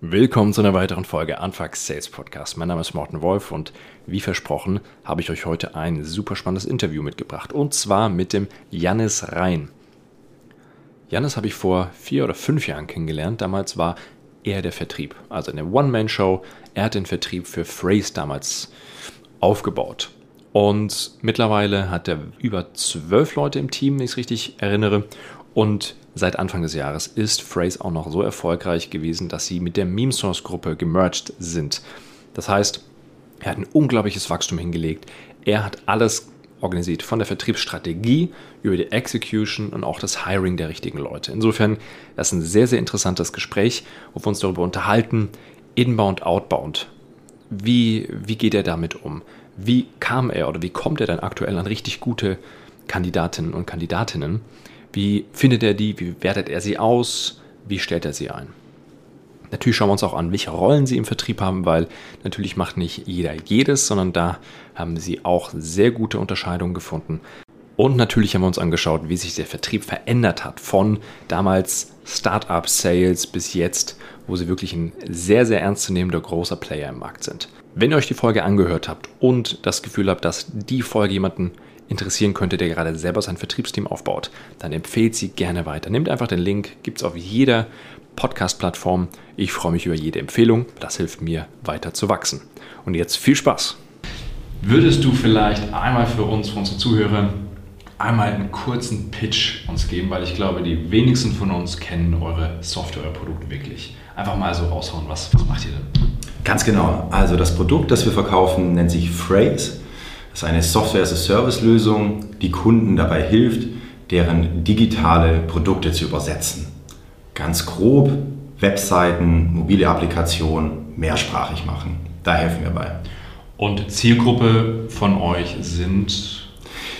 Willkommen zu einer weiteren Folge Anfax Sales Podcast. Mein Name ist Morten Wolf und wie versprochen habe ich euch heute ein super spannendes Interview mitgebracht und zwar mit dem Jannis Rhein. Jannis habe ich vor vier oder fünf Jahren kennengelernt. Damals war er der Vertrieb, also eine One-Man-Show. Er hat den Vertrieb für Phrase damals aufgebaut. Und mittlerweile hat er über zwölf Leute im Team, wenn ich es richtig erinnere. Und seit Anfang des Jahres ist Phrase auch noch so erfolgreich gewesen, dass sie mit der MemeSource-Gruppe gemerged sind. Das heißt, er hat ein unglaubliches Wachstum hingelegt. Er hat alles organisiert, von der Vertriebsstrategie über die Execution und auch das Hiring der richtigen Leute. Insofern, das ist ein sehr, sehr interessantes Gespräch, wo wir uns darüber unterhalten, inbound, outbound. Wie, wie geht er damit um? Wie kam er oder wie kommt er dann aktuell an richtig gute Kandidatinnen und Kandidatinnen? Wie findet er die? Wie wertet er sie aus? Wie stellt er sie ein? Natürlich schauen wir uns auch an, welche Rollen sie im Vertrieb haben, weil natürlich macht nicht jeder jedes, sondern da haben sie auch sehr gute Unterscheidungen gefunden. Und natürlich haben wir uns angeschaut, wie sich der Vertrieb verändert hat von damals Startup Sales bis jetzt, wo sie wirklich ein sehr, sehr ernstzunehmender großer Player im Markt sind. Wenn ihr euch die Folge angehört habt und das Gefühl habt, dass die Folge jemanden interessieren könnte, der gerade selber sein Vertriebsteam aufbaut, dann empfehlt sie gerne weiter. Nehmt einfach den Link, gibt es auf jeder Podcast-Plattform. Ich freue mich über jede Empfehlung. Das hilft mir weiter zu wachsen. Und jetzt viel Spaß. Würdest du vielleicht einmal für uns, für unsere Zuhörer, einmal einen kurzen Pitch uns geben, weil ich glaube, die wenigsten von uns kennen eure Software, euer Produkt wirklich. Einfach mal so raushauen, was, was macht ihr denn? Ganz genau. Also das Produkt, das wir verkaufen, nennt sich Phrase. Ist eine Software-as-a-Service-Lösung, die Kunden dabei hilft, deren digitale Produkte zu übersetzen. Ganz grob Webseiten, mobile Applikationen mehrsprachig machen. Da helfen wir bei. Und Zielgruppe von euch sind?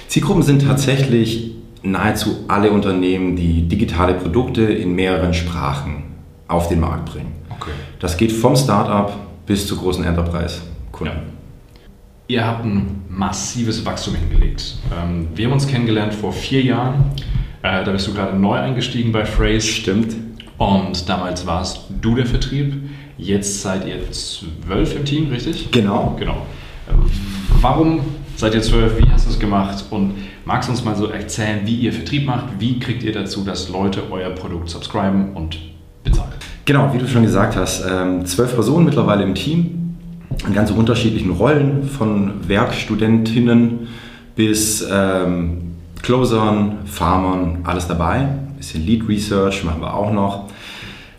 Zielgruppen sind tatsächlich nahezu alle Unternehmen, die digitale Produkte in mehreren Sprachen auf den Markt bringen. Okay. Das geht vom Startup bis zu großen Enterprise-Kunden. Ja. Ihr habt ein massives Wachstum hingelegt. Ähm, wir haben uns kennengelernt vor vier Jahren. Äh, da bist du gerade neu eingestiegen bei Phrase. Stimmt. Und damals warst du der Vertrieb. Jetzt seid ihr zwölf im Team, richtig? Genau. Genau. Warum seid ihr zwölf? Wie hast du es gemacht? Und magst du uns mal so erzählen, wie ihr Vertrieb macht? Wie kriegt ihr dazu, dass Leute euer Produkt subscriben und bezahlen? Genau, wie du schon gesagt hast, ähm, zwölf Personen mittlerweile im Team in ganz unterschiedlichen Rollen, von Werkstudentinnen bis ähm, Closern, Farmern, alles dabei. Ein bisschen Lead Research machen wir auch noch.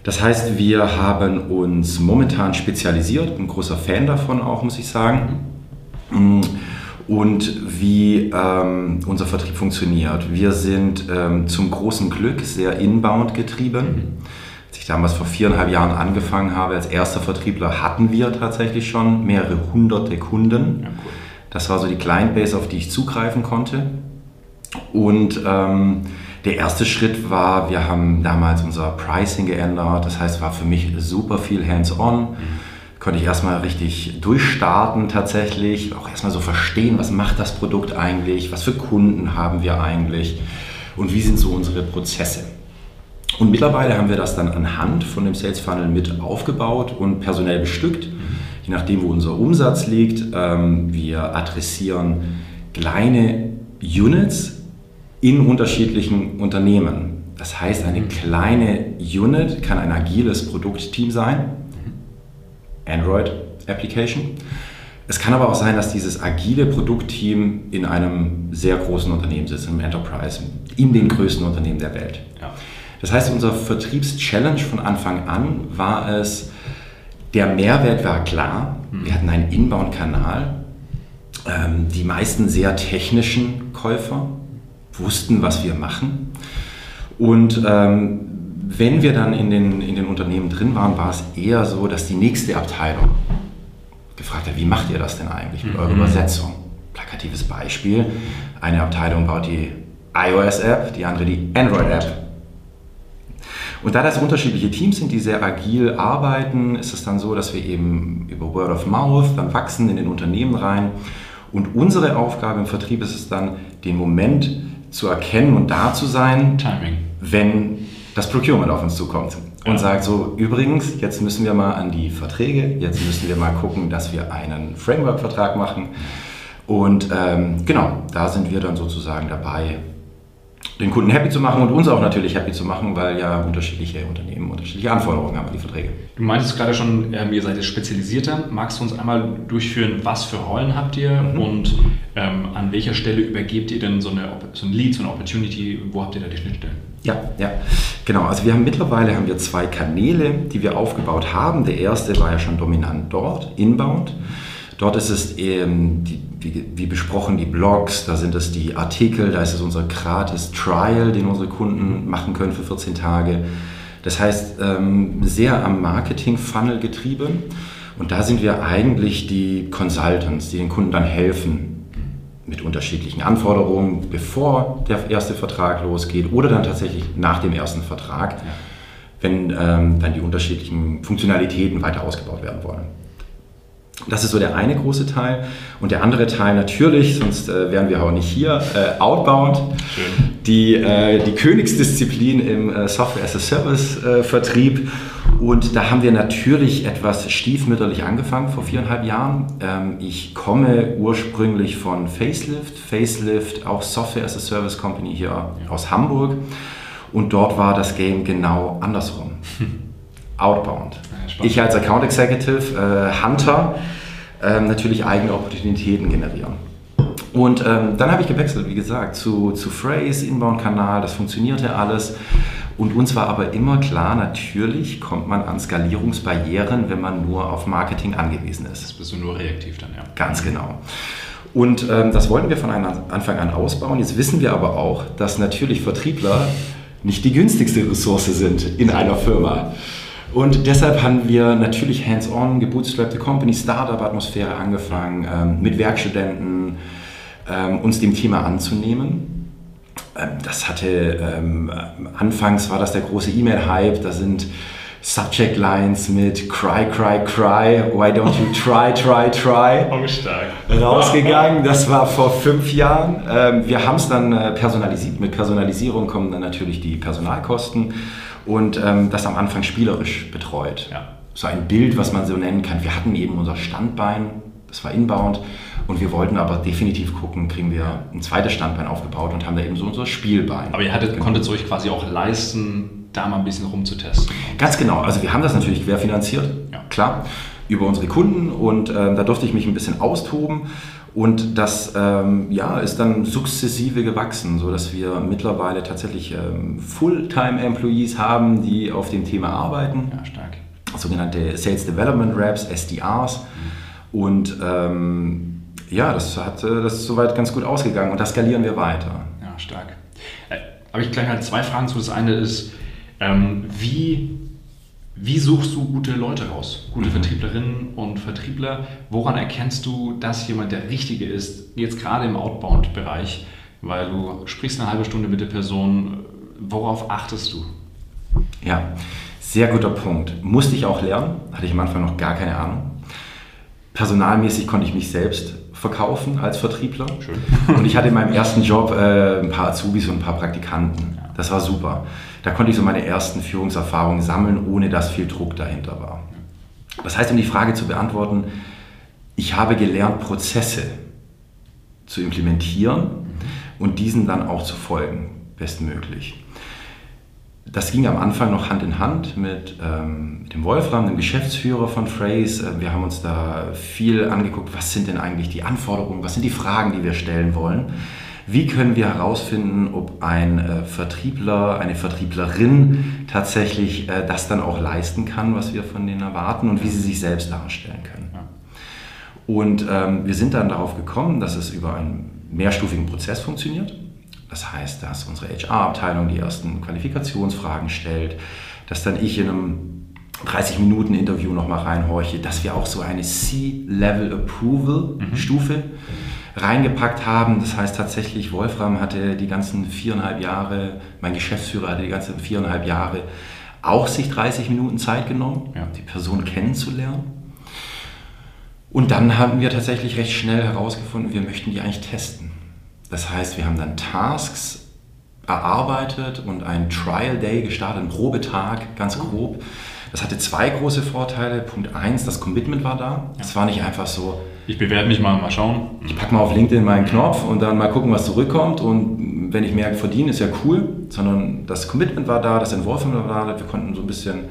Das heißt, wir haben uns momentan spezialisiert, ein großer Fan davon auch, muss ich sagen. Und wie ähm, unser Vertrieb funktioniert. Wir sind ähm, zum großen Glück sehr inbound getrieben. Mhm damals vor viereinhalb Jahren angefangen habe, als erster Vertriebler, hatten wir tatsächlich schon mehrere hunderte Kunden. Ja, cool. Das war so die Client-Base, auf die ich zugreifen konnte. Und ähm, der erste Schritt war, wir haben damals unser Pricing geändert. Das heißt, war für mich super viel hands-on. Mhm. Konnte ich erstmal richtig durchstarten tatsächlich. Auch erstmal so verstehen, was macht das Produkt eigentlich? Was für Kunden haben wir eigentlich? Und wie sind so unsere Prozesse? Und mittlerweile haben wir das dann anhand von dem Sales Funnel mit aufgebaut und personell bestückt, je nachdem, wo unser Umsatz liegt. Ähm, wir adressieren kleine Units in unterschiedlichen Unternehmen. Das heißt, eine kleine Unit kann ein agiles Produktteam sein, Android Application. Es kann aber auch sein, dass dieses agile Produktteam in einem sehr großen Unternehmen sitzt, im Enterprise, in den größten Unternehmen der Welt. Ja. Das heißt, unser Vertriebschallenge von Anfang an war es, der Mehrwert war klar. Mhm. Wir hatten einen Inbound-Kanal. Ähm, die meisten sehr technischen Käufer wussten, was wir machen. Und ähm, wenn wir dann in den, in den Unternehmen drin waren, war es eher so, dass die nächste Abteilung gefragt hat, wie macht ihr das denn eigentlich mit eurer mhm. Übersetzung? Plakatives Beispiel. Eine Abteilung baut die iOS-App, die andere die Android-App. Und da das unterschiedliche Teams sind, die sehr agil arbeiten, ist es dann so, dass wir eben über Word of Mouth dann wachsen in den Unternehmen rein. Und unsere Aufgabe im Vertrieb ist es dann, den Moment zu erkennen und da zu sein, Timing. wenn das Procurement auf uns zukommt. und ja. sagt so, übrigens, jetzt müssen wir mal an die Verträge, jetzt müssen wir mal gucken, dass wir einen Framework-Vertrag machen. Und ähm, genau, da sind wir dann sozusagen dabei, den Kunden happy zu machen und uns auch natürlich happy zu machen, weil ja unterschiedliche Unternehmen unterschiedliche Anforderungen haben an die Verträge. Du meintest gerade schon, ähm, ihr seid jetzt spezialisierter. Magst du uns einmal durchführen, was für Rollen habt ihr mhm. und ähm, an welcher Stelle übergebt ihr denn so, eine, so ein Lead, so eine Opportunity? Wo habt ihr da die Schnittstellen? Ja, ja, genau. Also wir haben mittlerweile haben wir zwei Kanäle, die wir aufgebaut haben. Der erste war ja schon dominant dort, Inbound. Dort ist es eben die wie, wie, besprochen die Blogs, da sind es die Artikel, da ist es unser gratis Trial, den unsere Kunden machen können für 14 Tage. Das heißt, ähm, sehr am Marketing-Funnel getrieben. Und da sind wir eigentlich die Consultants, die den Kunden dann helfen mit unterschiedlichen Anforderungen, bevor der erste Vertrag losgeht oder dann tatsächlich nach dem ersten Vertrag, wenn ähm, dann die unterschiedlichen Funktionalitäten weiter ausgebaut werden wollen. Das ist so der eine große Teil. Und der andere Teil natürlich, sonst äh, wären wir auch nicht hier, äh, Outbound. Schön. Die, äh, die Königsdisziplin im äh, Software-as-a-Service-Vertrieb. Äh, Und da haben wir natürlich etwas stiefmütterlich angefangen vor viereinhalb Jahren. Ähm, ich komme ursprünglich von Facelift. Facelift, auch Software-as-a-Service-Company hier ja. aus Hamburg. Und dort war das Game genau andersrum. Outbound. Ich als Account Executive, äh, Hunter, ähm, natürlich eigene Opportunitäten generieren. Und ähm, dann habe ich gewechselt, wie gesagt, zu, zu Phrase, Inbound-Kanal, das funktionierte alles. Und uns war aber immer klar, natürlich kommt man an Skalierungsbarrieren, wenn man nur auf Marketing angewiesen ist. Das bist du nur reaktiv dann, ja. Ganz genau. Und ähm, das wollten wir von Anfang an ausbauen. Jetzt wissen wir aber auch, dass natürlich Vertriebler nicht die günstigste Ressource sind in einer Firma. Und deshalb haben wir natürlich hands-on, gebootstrappte Company, Startup-Atmosphäre angefangen, ähm, mit Werkstudenten ähm, uns dem Thema anzunehmen. Ähm, das hatte, ähm, anfangs war das der große E-Mail-Hype, da sind Subject Lines mit Cry, Cry, Cry, Why don't you try, try, try oh, rausgegangen. Das war vor fünf Jahren. Ähm, wir haben es dann äh, personalisiert. Mit Personalisierung kommen dann natürlich die Personalkosten und ähm, das am Anfang spielerisch betreut. Ja. So ein Bild, was man so nennen kann. Wir hatten eben unser Standbein, das war inbound, und wir wollten aber definitiv gucken, kriegen wir ein zweites Standbein aufgebaut und haben da eben so unser Spielbein. Aber ihr hattet, genau. konntet es euch quasi auch leisten, da mal ein bisschen rumzutesten. Ganz genau. Also wir haben das natürlich querfinanziert, ja. klar, über unsere Kunden und äh, da durfte ich mich ein bisschen austoben. Und das ähm, ja, ist dann sukzessive gewachsen, sodass wir mittlerweile tatsächlich ähm, Fulltime-Employees haben, die auf dem Thema arbeiten. Ja, stark. Sogenannte Sales Development Reps, SDRs. Mhm. Und ähm, ja, das, hat, äh, das ist soweit ganz gut ausgegangen und das skalieren wir weiter. Ja, stark. Äh, Habe ich gleich halt zwei Fragen zu. Das eine ist, ähm, wie wie suchst du gute Leute raus? Gute mhm. Vertrieblerinnen und Vertriebler? Woran erkennst du, dass jemand der Richtige ist, jetzt gerade im Outbound-Bereich? Weil du sprichst eine halbe Stunde mit der Person. Worauf achtest du? Ja, sehr guter Punkt. Musste ich auch lernen, hatte ich am Anfang noch gar keine Ahnung. Personalmäßig konnte ich mich selbst verkaufen als Vertriebler. Schön. Und ich hatte in meinem ersten Job äh, ein paar Azubis und ein paar Praktikanten. Das war super. Da konnte ich so meine ersten Führungserfahrungen sammeln, ohne dass viel Druck dahinter war. Das heißt, um die Frage zu beantworten, ich habe gelernt, Prozesse zu implementieren und diesen dann auch zu folgen, bestmöglich. Das ging am Anfang noch Hand in Hand mit ähm, dem Wolfram, dem Geschäftsführer von Phrase. Äh, wir haben uns da viel angeguckt, was sind denn eigentlich die Anforderungen, was sind die Fragen, die wir stellen wollen. Wie können wir herausfinden, ob ein äh, Vertriebler, eine Vertrieblerin tatsächlich äh, das dann auch leisten kann, was wir von denen erwarten und wie sie sich selbst darstellen können? Und ähm, wir sind dann darauf gekommen, dass es über einen mehrstufigen Prozess funktioniert. Das heißt, dass unsere HR-Abteilung die ersten Qualifikationsfragen stellt, dass dann ich in einem 30-Minuten-Interview nochmal reinhorche, dass wir auch so eine C-Level-Approval-Stufe mhm reingepackt haben. Das heißt tatsächlich, Wolfram hatte die ganzen viereinhalb Jahre, mein Geschäftsführer hatte die ganzen viereinhalb Jahre auch sich 30 Minuten Zeit genommen, ja. die Person kennenzulernen. Und dann haben wir tatsächlich recht schnell herausgefunden, wir möchten die eigentlich testen. Das heißt, wir haben dann Tasks erarbeitet und einen Trial Day gestartet, einen Probetag, ganz grob. Das hatte zwei große Vorteile. Punkt eins, das Commitment war da. Es war nicht einfach so, Ich bewerte mich mal, mal schauen. ich packe mal auf LinkedIn meinen Knopf und dann mal gucken, was zurückkommt. Und wenn ich mehr verdiene, ist ja cool. Sondern das Commitment war da, das Involvement war da. Wir konnten so ein bisschen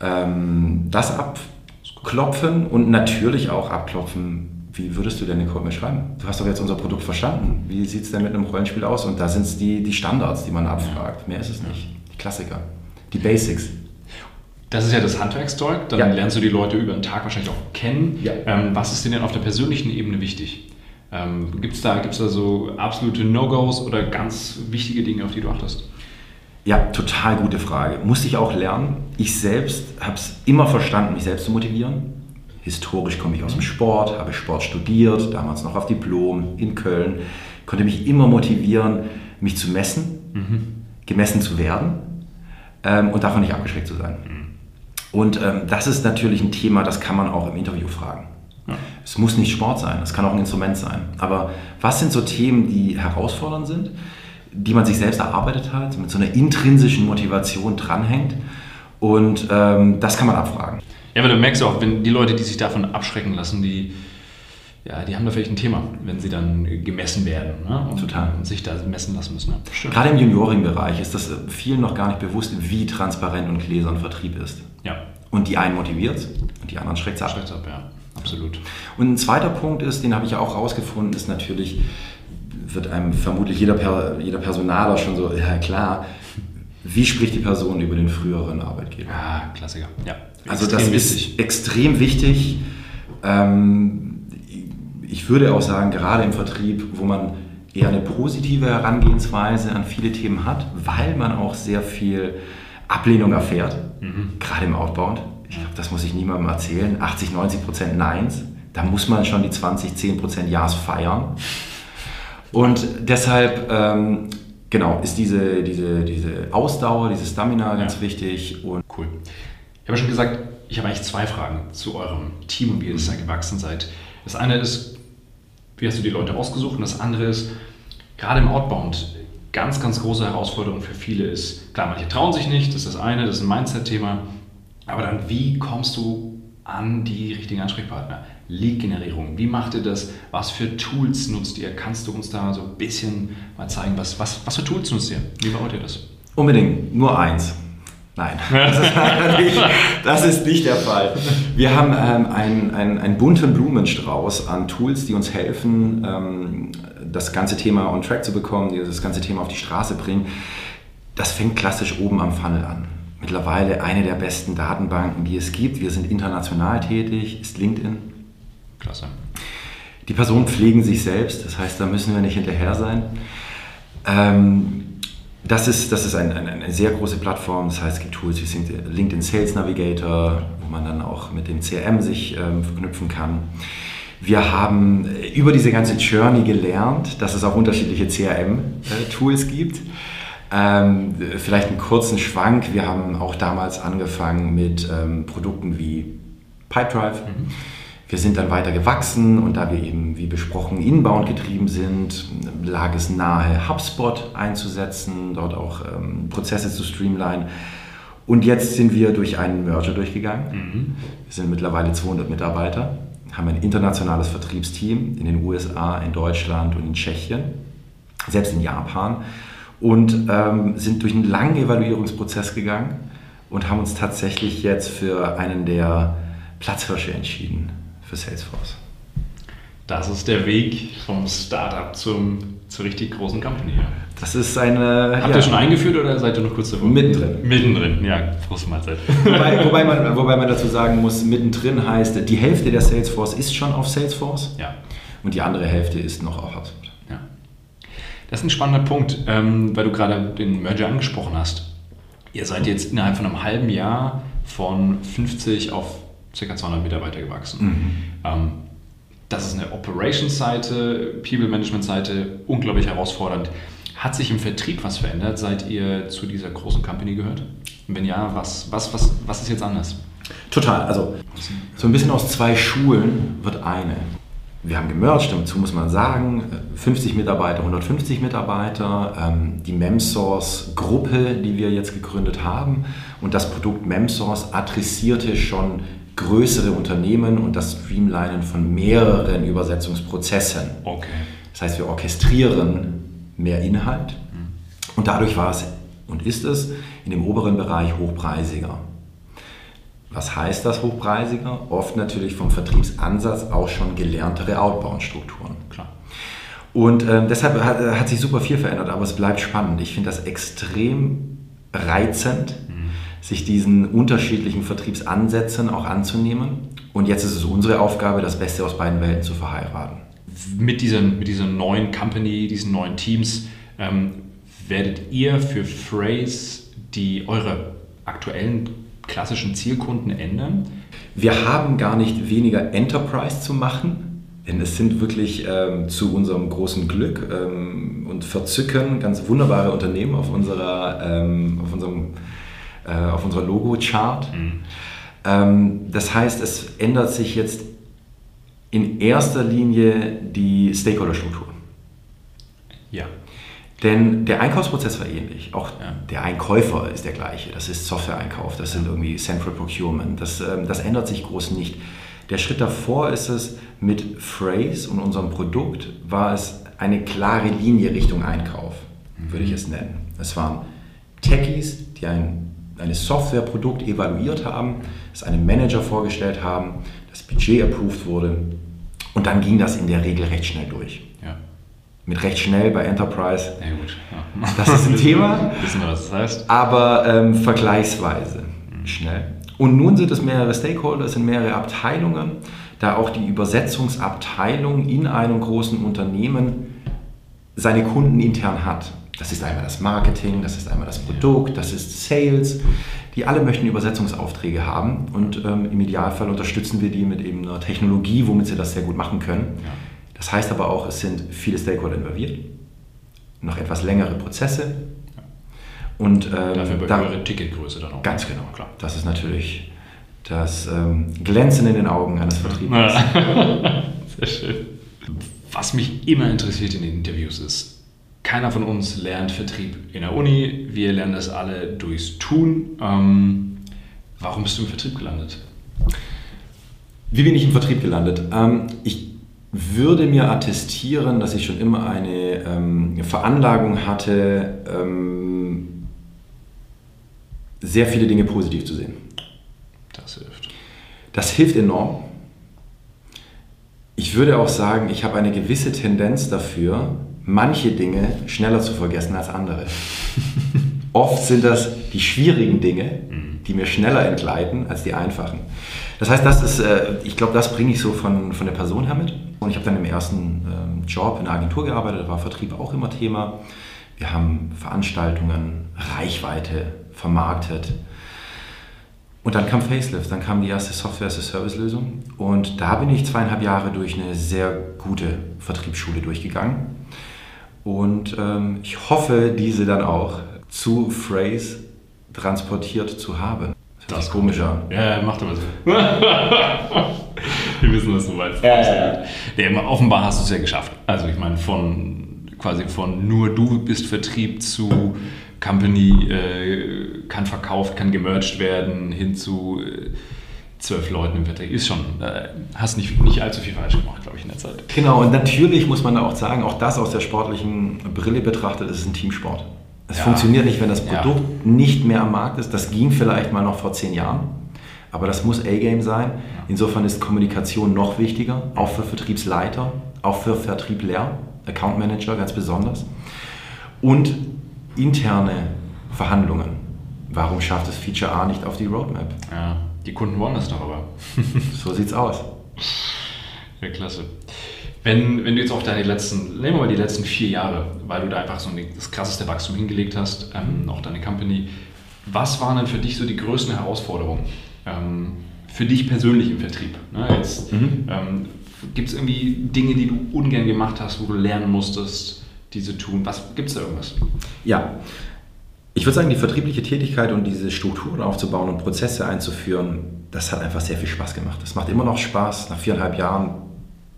ähm, das abklopfen und natürlich auch abklopfen, wie würdest du denn den Code mehr schreiben? Du hast doch jetzt unser Produkt verstanden. Wie sieht es denn mit einem Rollenspiel aus? Und da sind es die, die Standards, die man abfragt. Mehr ist es nicht. Die Klassiker. Die Basics. Das ist ja das Handwerkszeug. Dann Ja. lernst du die Leute über den Tag wahrscheinlich auch kennen. Ja. Ähm, was ist dir denn auf der persönlichen Ebene wichtig? Ähm, Gibt es da, gibt's da so absolute No-Gos oder ganz wichtige Dinge, auf die du achtest? Ja, total gute Frage. Musste ich auch lernen. Ich selbst habe es immer verstanden, mich selbst zu motivieren. Historisch komme ich aus dem Sport, habe Sport studiert, damals noch auf Diplom in Köln, konnte mich immer motivieren, mich zu messen, gemessen zu werden ähm, und davon nicht abgeschreckt zu sein. Und ähm, das ist natürlich ein Thema, das kann man auch im Interview fragen. Es muss nicht Sport sein, es kann auch ein Instrument sein. Aber was sind so Themen, die herausfordernd sind, die man sich selbst erarbeitet hat, mit so einer intrinsischen Motivation dranhängt? Und ähm, das kann man abfragen. Ja, aber du merkst auch, wenn die Leute, die sich davon abschrecken lassen, die, ja, die haben da vielleicht ein Thema, wenn sie dann gemessen werden ne? und, Total. und sich da messen lassen müssen. Ne? Gerade im Junioring-Bereich ist das äh, vielen noch gar nicht bewusst, wie transparent und gläsern Vertrieb ist. Und die einen motiviert und die anderen schreckt es ab. schreckt ab, ja, absolut. Und ein zweiter Punkt ist, den habe ich ja auch rausgefunden, ist natürlich, wird einem vermutlich jeder, per, jeder Personaler schon so, ja klar, wie spricht die Person über den früheren Arbeitgeber? Ja, Klassiker. Ja, Also extrem das ist extrem wichtig. Ähm, ich würde auch sagen, gerade im Vertrieb, wo man eher eine positive Herangehensweise an viele Themen hat, weil man auch sehr viel Ablehnung erfährt, gerade im Outbound. Ich glaube, das muss ich niemandem erzählen. 80, 90 Prozent Neins. Da muss man schon die 20, 10 Prozent Ja's feiern. Und deshalb, ähm, genau, ist diese, diese, diese Ausdauer, diese Stamina ganz Ja. wichtig. Und Cool. Ich habe schon gesagt, ich habe eigentlich zwei Fragen zu eurem Team und wie ihr das da gewachsen seid. Das eine ist, wie hast du die Leute ausgesucht? Und das andere ist, gerade im Outbound, ganz, ganz große Herausforderung für viele ist, klar, manche trauen sich nicht, das ist das eine, das ist ein Mindset-Thema. Aber dann, wie kommst du an die richtigen Ansprechpartner? Lead-Generierung, wie macht ihr das? Was für Tools nutzt ihr? Kannst du uns da so ein bisschen mal zeigen, was, was, was für Tools nutzt ihr? Wie baut ihr das? Unbedingt, nur eins. Nein, das ist, leider nicht, das ist nicht der Fall. Wir haben ähm, einen, einen, einen bunten Blumenstrauß an Tools, die uns helfen, ähm, das ganze Thema on track zu bekommen, die das ganze Thema auf die Straße bringen. Das fängt klassisch oben am Funnel an. Mittlerweile eine der besten Datenbanken, die es gibt. Wir sind international tätig, ist LinkedIn. Klasse. Die Personen pflegen sich selbst, das heißt, da müssen wir nicht hinterher sein. Ähm, das ist, das ist ein, ein, eine sehr große Plattform, das heißt, es gibt Tools wie LinkedIn Sales Navigator, wo man dann auch mit dem CRM sich ähm, verknüpfen kann. Wir haben äh, über diese ganze Journey gelernt, dass es auch unterschiedliche CRM-Tools gibt. Ähm, vielleicht einen kurzen Schwank. Wir haben auch damals angefangen mit ähm, Produkten wie Pipedrive. Wir sind dann weiter gewachsen und da wir eben, wie besprochen, inbound getrieben sind, lag es nahe, HubSpot einzusetzen, dort auch ähm, Prozesse zu streamline. Und jetzt sind wir durch einen Merger durchgegangen. Wir sind mittlerweile 200 Mitarbeiter, haben ein internationales Vertriebsteam in den USA, in Deutschland und in Tschechien, selbst in Japan und ähm, sind durch einen langen Evaluierungsprozess gegangen und haben uns tatsächlich jetzt für einen der Platzhirsche entschieden, für Salesforce. Das ist der Weg vom Startup zum, zur richtig großen Company. Ja. Das ist eine. Habt ihr schon eingeführt oder seid ihr noch kurz davor? Mittendrin. Mittendrin, ja, große Mahlzeit. wobei, wobei, man, wobei man dazu sagen muss, mittendrin heißt, die Hälfte der Salesforce ist schon auf Salesforce ja, und die andere Hälfte ist noch auf HubSpot. ja. Das ist ein spannender Punkt, ähm, weil du gerade den Merger angesprochen hast. Ihr seid jetzt innerhalb von einem halben Jahr von 50 auf ca. 200 Mitarbeiter gewachsen. Ähm, das ist eine Operations-Seite, People-Management-Seite, unglaublich herausfordernd. Hat sich im Vertrieb was verändert, seit ihr zu dieser großen Company gehört? Und wenn ja, was, was, was, was ist jetzt anders? Total. Also so ein bisschen aus zwei Schulen wird eine. wir haben gemerged, dazu muss man sagen, 50 Mitarbeiter, 150 Mitarbeiter, ähm, die MemSource-Gruppe, die wir jetzt gegründet haben und das Produkt MemSource adressierte schon größere Unternehmen und das Streamlinen von mehreren Übersetzungsprozessen. Okay. Das heißt, wir orchestrieren mehr Inhalt und dadurch war es und ist es in dem oberen Bereich hochpreisiger. Was heißt das hochpreisiger? Oft natürlich vom Vertriebsansatz auch schon gelerntere Outbound-Strukturen. Klar. Und äh, deshalb hat, hat, sich super viel verändert, aber es bleibt spannend. Ich finde das extrem reizend, mhm. Sich diesen unterschiedlichen Vertriebsansätzen auch anzunehmen. Und jetzt ist es unsere Aufgabe, das Beste aus beiden Welten zu verheiraten. Mit, diesen, mit dieser neuen Company, diesen neuen Teams, ähm, werdet ihr für Phrase die eure aktuellen klassischen Zielkunden ändern? Wir haben gar nicht weniger Enterprise zu machen, denn es sind wirklich ähm, zu unserem großen Glück ähm, und Verzücken ganz wunderbare Unternehmen auf, unserer, ähm, auf unserem äh, auf unserer Logo-Chart. Mhm. Ähm, das heißt, es ändert sich jetzt in erster Linie die Stakeholder-Struktur. Ja. Denn der Einkaufsprozess war ähnlich. Auch ja. der Einkäufer ist der gleiche. Das ist Software-Einkauf, das sind irgendwie Central Procurement. Das, ähm, das ändert sich groß nicht. Der Schritt davor ist es, mit Phrase und unserem Produkt war es eine klare Linie Richtung Einkauf, mhm. würde ich es nennen. Es waren Techies, die ein, ein Softwareprodukt evaluiert haben, es einem Manager vorgestellt haben, das Budget approved wurde und dann ging das in der Regel recht schnell durch mit recht schnell bei Enterprise. Ja, gut. Ja. Das ist ein Thema. Wissen wir, was das heißt. Aber ähm, vergleichsweise mhm. schnell. Und nun sind es mehrere Stakeholder, es sind mehrere Abteilungen, da auch die Übersetzungsabteilung in einem großen Unternehmen seine Kunden intern hat. Das ist einmal das Marketing, das ist einmal das Produkt, das ist Sales. Die alle möchten Übersetzungsaufträge haben und ähm, im Idealfall unterstützen wir die mit eben einer Technologie, womit sie das sehr gut machen können. Ja. Das heißt aber auch, es sind viele Stakeholder involviert, noch etwas längere Prozesse. Und, ähm, Dafür bei da, höhere Ticketgröße dann auch. Ganz genau, klar. Das ist natürlich das ähm, Glänzen in den Augen eines Vertriebers. Sehr schön. Was mich immer interessiert in den Interviews ist, keiner von uns lernt Vertrieb in der Uni. Wir lernen das alle durchs Tun. Ähm, warum bist du im Vertrieb gelandet? Wie bin ich im Vertrieb gelandet? Ähm, ich würde mir attestieren, dass ich schon immer eine ähm, Veranlagung hatte, ähm, sehr viele Dinge positiv zu sehen. Das hilft. Das hilft enorm. Ich würde auch sagen, ich habe eine gewisse Tendenz dafür, manche Dinge schneller zu vergessen als andere. Oft sind das die schwierigen Dinge, die mir schneller entgleiten als die einfachen. Das heißt, das ist, äh, ich glaube, das bringe ich so von, von der Person her mit. Und ich habe dann im ersten ähm, Job in der Agentur gearbeitet, da war Vertrieb auch immer Thema. Wir haben Veranstaltungen, Reichweite vermarktet. Und dann kam Facelift, dann kam die erste Software-as-a-Service-Lösung. Und da bin ich zweieinhalb Jahre durch eine sehr gute Vertriebsschule durchgegangen. Und ähm, ich hoffe, diese dann auch zu Phrase transportiert zu haben. Das ist komischer. Ja, macht aber so. Wir wissen, was du meinst. Ja, ja, ja. Nee, offenbar hast du es ja geschafft. Also ich meine, von quasi von nur du bist Vertrieb zu Company äh, kann verkauft, kann gemerged werden, hin zu äh, zwölf Leuten im Vertrieb. Ist schon, äh, hast nicht, nicht allzu viel falsch gemacht, glaube ich, in der Zeit. Genau, und natürlich muss man auch sagen, auch das aus der sportlichen Brille betrachtet, ist ein Teamsport. Es ja. funktioniert nicht, wenn das Produkt ja. nicht mehr am Markt ist. Das ging vielleicht mal noch vor zehn Jahren, aber das muss A-Game sein. Insofern ist Kommunikation noch wichtiger, auch für Vertriebsleiter, auch für Vertriebler, Account Manager ganz besonders. Und interne Verhandlungen. Warum schafft es Feature A nicht auf die Roadmap? Ja, die Kunden wollen das doch aber. so sieht's aus. Ja, klasse. Wenn, wenn du jetzt auch deine letzten, nehmen wir mal die letzten vier Jahre, weil du da einfach so das krasseste Wachstum hingelegt hast, ähm, auch deine Company, was waren denn für dich so die größten Herausforderungen? Ähm, für dich persönlich im Vertrieb? Ne? mhm. ähm, Gibt es irgendwie Dinge, die du ungern gemacht hast, wo du lernen musstest, diese tun? Was gibt es da irgendwas? Ja, ich würde sagen, die vertriebliche Tätigkeit und diese Strukturen aufzubauen und Prozesse einzuführen, das hat einfach sehr viel Spaß gemacht. Das macht immer noch Spaß. Nach viereinhalb Jahren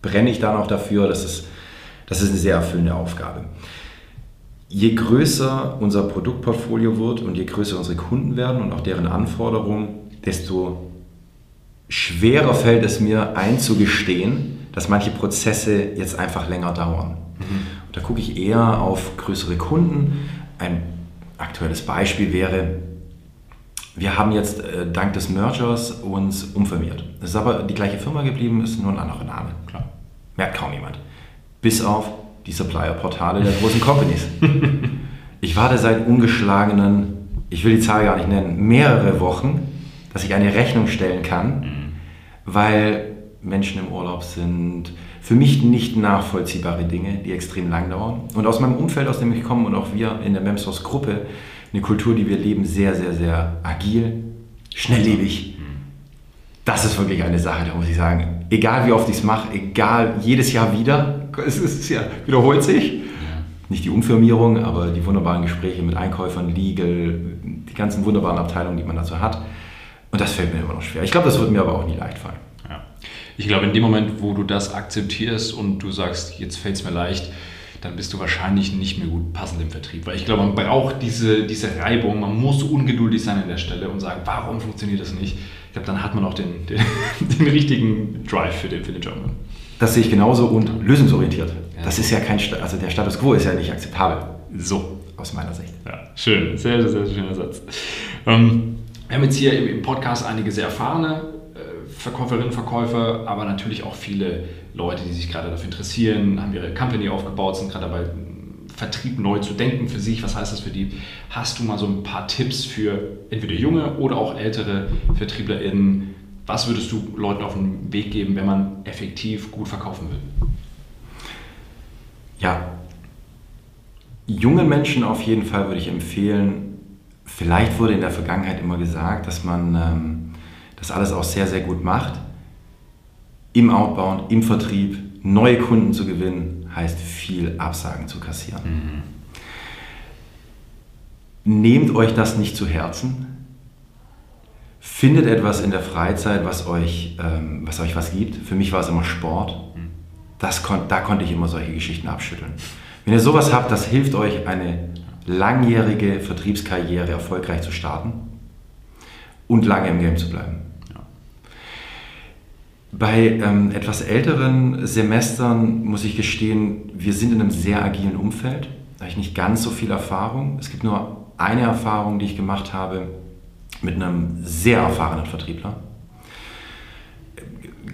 brenne ich dann auch dafür. Das ist, das ist eine sehr erfüllende Aufgabe. Je größer unser Produktportfolio wird und je größer unsere Kunden werden und auch deren Anforderungen, desto schwerer fällt es mir einzugestehen, dass manche Prozesse jetzt einfach länger dauern. Mhm. da gucke ich eher auf größere Kunden. Ein aktuelles Beispiel wäre, wir haben jetzt äh, dank des Mergers uns umfirmiert. Es ist aber die gleiche Firma geblieben, ist nur ein anderer Name. Klar. Merkt kaum jemand. Bis auf die Supplier-Portale der großen Companies. ich warte seit ungeschlagenen, ich will die Zahl gar nicht nennen, mehrere Wochen, dass ich eine Rechnung stellen kann, mhm. weil Menschen im Urlaub sind. Für mich nicht nachvollziehbare Dinge, die extrem lang dauern. Und aus meinem Umfeld, aus dem ich komme und auch wir in der Memsos-Gruppe, eine Kultur, die wir leben, sehr, sehr, sehr agil, schnelllebig. Das ist wirklich eine Sache, da muss ich sagen. Egal wie oft ich es mache, egal jedes Jahr wieder, es ist ja, wiederholt sich. Ja. Nicht die Umfirmierung, aber die wunderbaren Gespräche mit Einkäufern, Legal, die ganzen wunderbaren Abteilungen, die man dazu hat. Und das fällt mir immer noch schwer. Ich glaube, das wird mir aber auch nie leicht fallen. Ich glaube, in dem Moment, wo du das akzeptierst und du sagst, jetzt fällt es mir leicht, dann bist du wahrscheinlich nicht mehr gut passend im Vertrieb. Weil ich glaube, man braucht diese, diese Reibung, man muss ungeduldig sein an der Stelle und sagen, warum funktioniert das nicht? Ich glaube, dann hat man auch den, den, den richtigen Drive für den, für den Job. Das sehe ich genauso und lösungsorientiert. Ja. Das ist ja kein, also der Status quo ist ja nicht akzeptabel. So. Aus meiner Sicht. Ja, schön. Sehr, sehr, sehr schöner Satz. Ähm, wir haben jetzt hier im Podcast einige sehr erfahrene Verkäuferinnen, Verkäufer, aber natürlich auch viele Leute, die sich gerade dafür interessieren, haben ihre Company aufgebaut, sind gerade dabei, Vertrieb neu zu denken für sich. Was heißt das für die? Hast du mal so ein paar Tipps für entweder junge oder auch ältere VertrieblerInnen? Was würdest du Leuten auf den Weg geben, wenn man effektiv gut verkaufen will? Ja, jungen Menschen auf jeden Fall würde ich empfehlen, vielleicht wurde in der Vergangenheit immer gesagt, dass man ähm, das alles auch sehr, sehr gut macht im Outbound, im Vertrieb neue Kunden zu gewinnen, heißt viel Absagen zu kassieren. Mhm. Nehmt euch das nicht zu Herzen. Findet etwas in der Freizeit, was euch, ähm, was euch was gibt. Für mich war es immer Sport. Mhm. Das kon da konnte ich immer solche Geschichten abschütteln. Wenn ihr sowas habt, das hilft euch, eine langjährige Vertriebskarriere erfolgreich zu starten und lange im Game zu bleiben. Bei ähm, etwas älteren Semestern muss ich gestehen, wir sind in einem sehr agilen Umfeld. Da habe ich nicht ganz so viel Erfahrung. Es gibt nur eine Erfahrung, die ich gemacht habe mit einem sehr erfahrenen Vertriebler.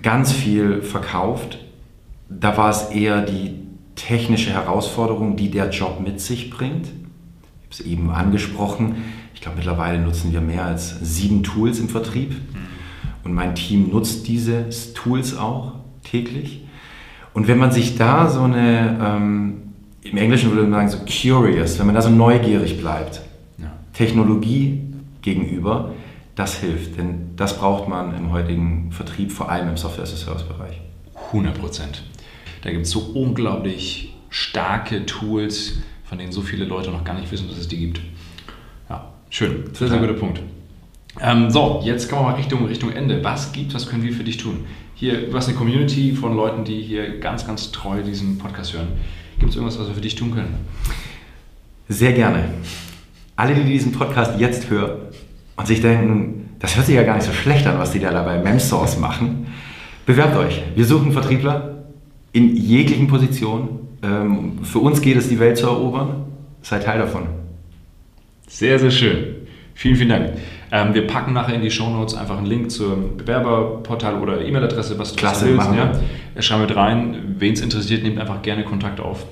Ganz viel verkauft. Da war es eher die technische Herausforderung, die der Job mit sich bringt. Ich habe es eben angesprochen. Ich glaube, mittlerweile nutzen wir mehr als sieben Tools im Vertrieb. Mhm und mein Team nutzt diese Tools auch täglich. Und wenn man sich da so eine, ähm, im Englischen würde man sagen, so curious, wenn man da so neugierig bleibt, ja. Technologie gegenüber, das hilft. Denn das braucht man im heutigen Vertrieb, vor allem im Software-as-a-Service-Bereich. 100 Prozent. Da gibt es so unglaublich starke Tools, von denen so viele Leute noch gar nicht wissen, dass es die gibt. Ja, schön. Sehr, sehr guter Punkt. Ähm, so, jetzt kommen wir mal Richtung, Richtung Ende. Was gibt, was können wir für dich tun? Hier, du hast eine Community von Leuten, die hier ganz, ganz treu diesen Podcast hören. Gibt es irgendwas, was wir für dich tun können? Sehr gerne. Alle, die diesen Podcast jetzt hören und sich denken, das hört sich ja gar nicht so schlecht an, was die da bei MemSource machen, bewerbt euch. Wir suchen Vertriebler in jeglichen Positionen. Ähm, für uns geht es, die Welt zu erobern. Seid Teil davon. Sehr, sehr schön. Vielen, vielen Dank. Ähm, wir packen nachher in die Show Notes einfach einen Link zum Bewerberportal oder E-Mail-Adresse, was du Klasse, willst. Ja. Schau mit rein. Wen es interessiert, nehmt einfach gerne Kontakt auf.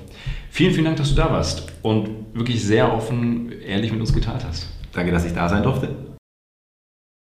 Vielen, vielen Dank, dass du da warst und wirklich sehr offen, ehrlich mit uns geteilt hast. Danke, dass ich da sein durfte.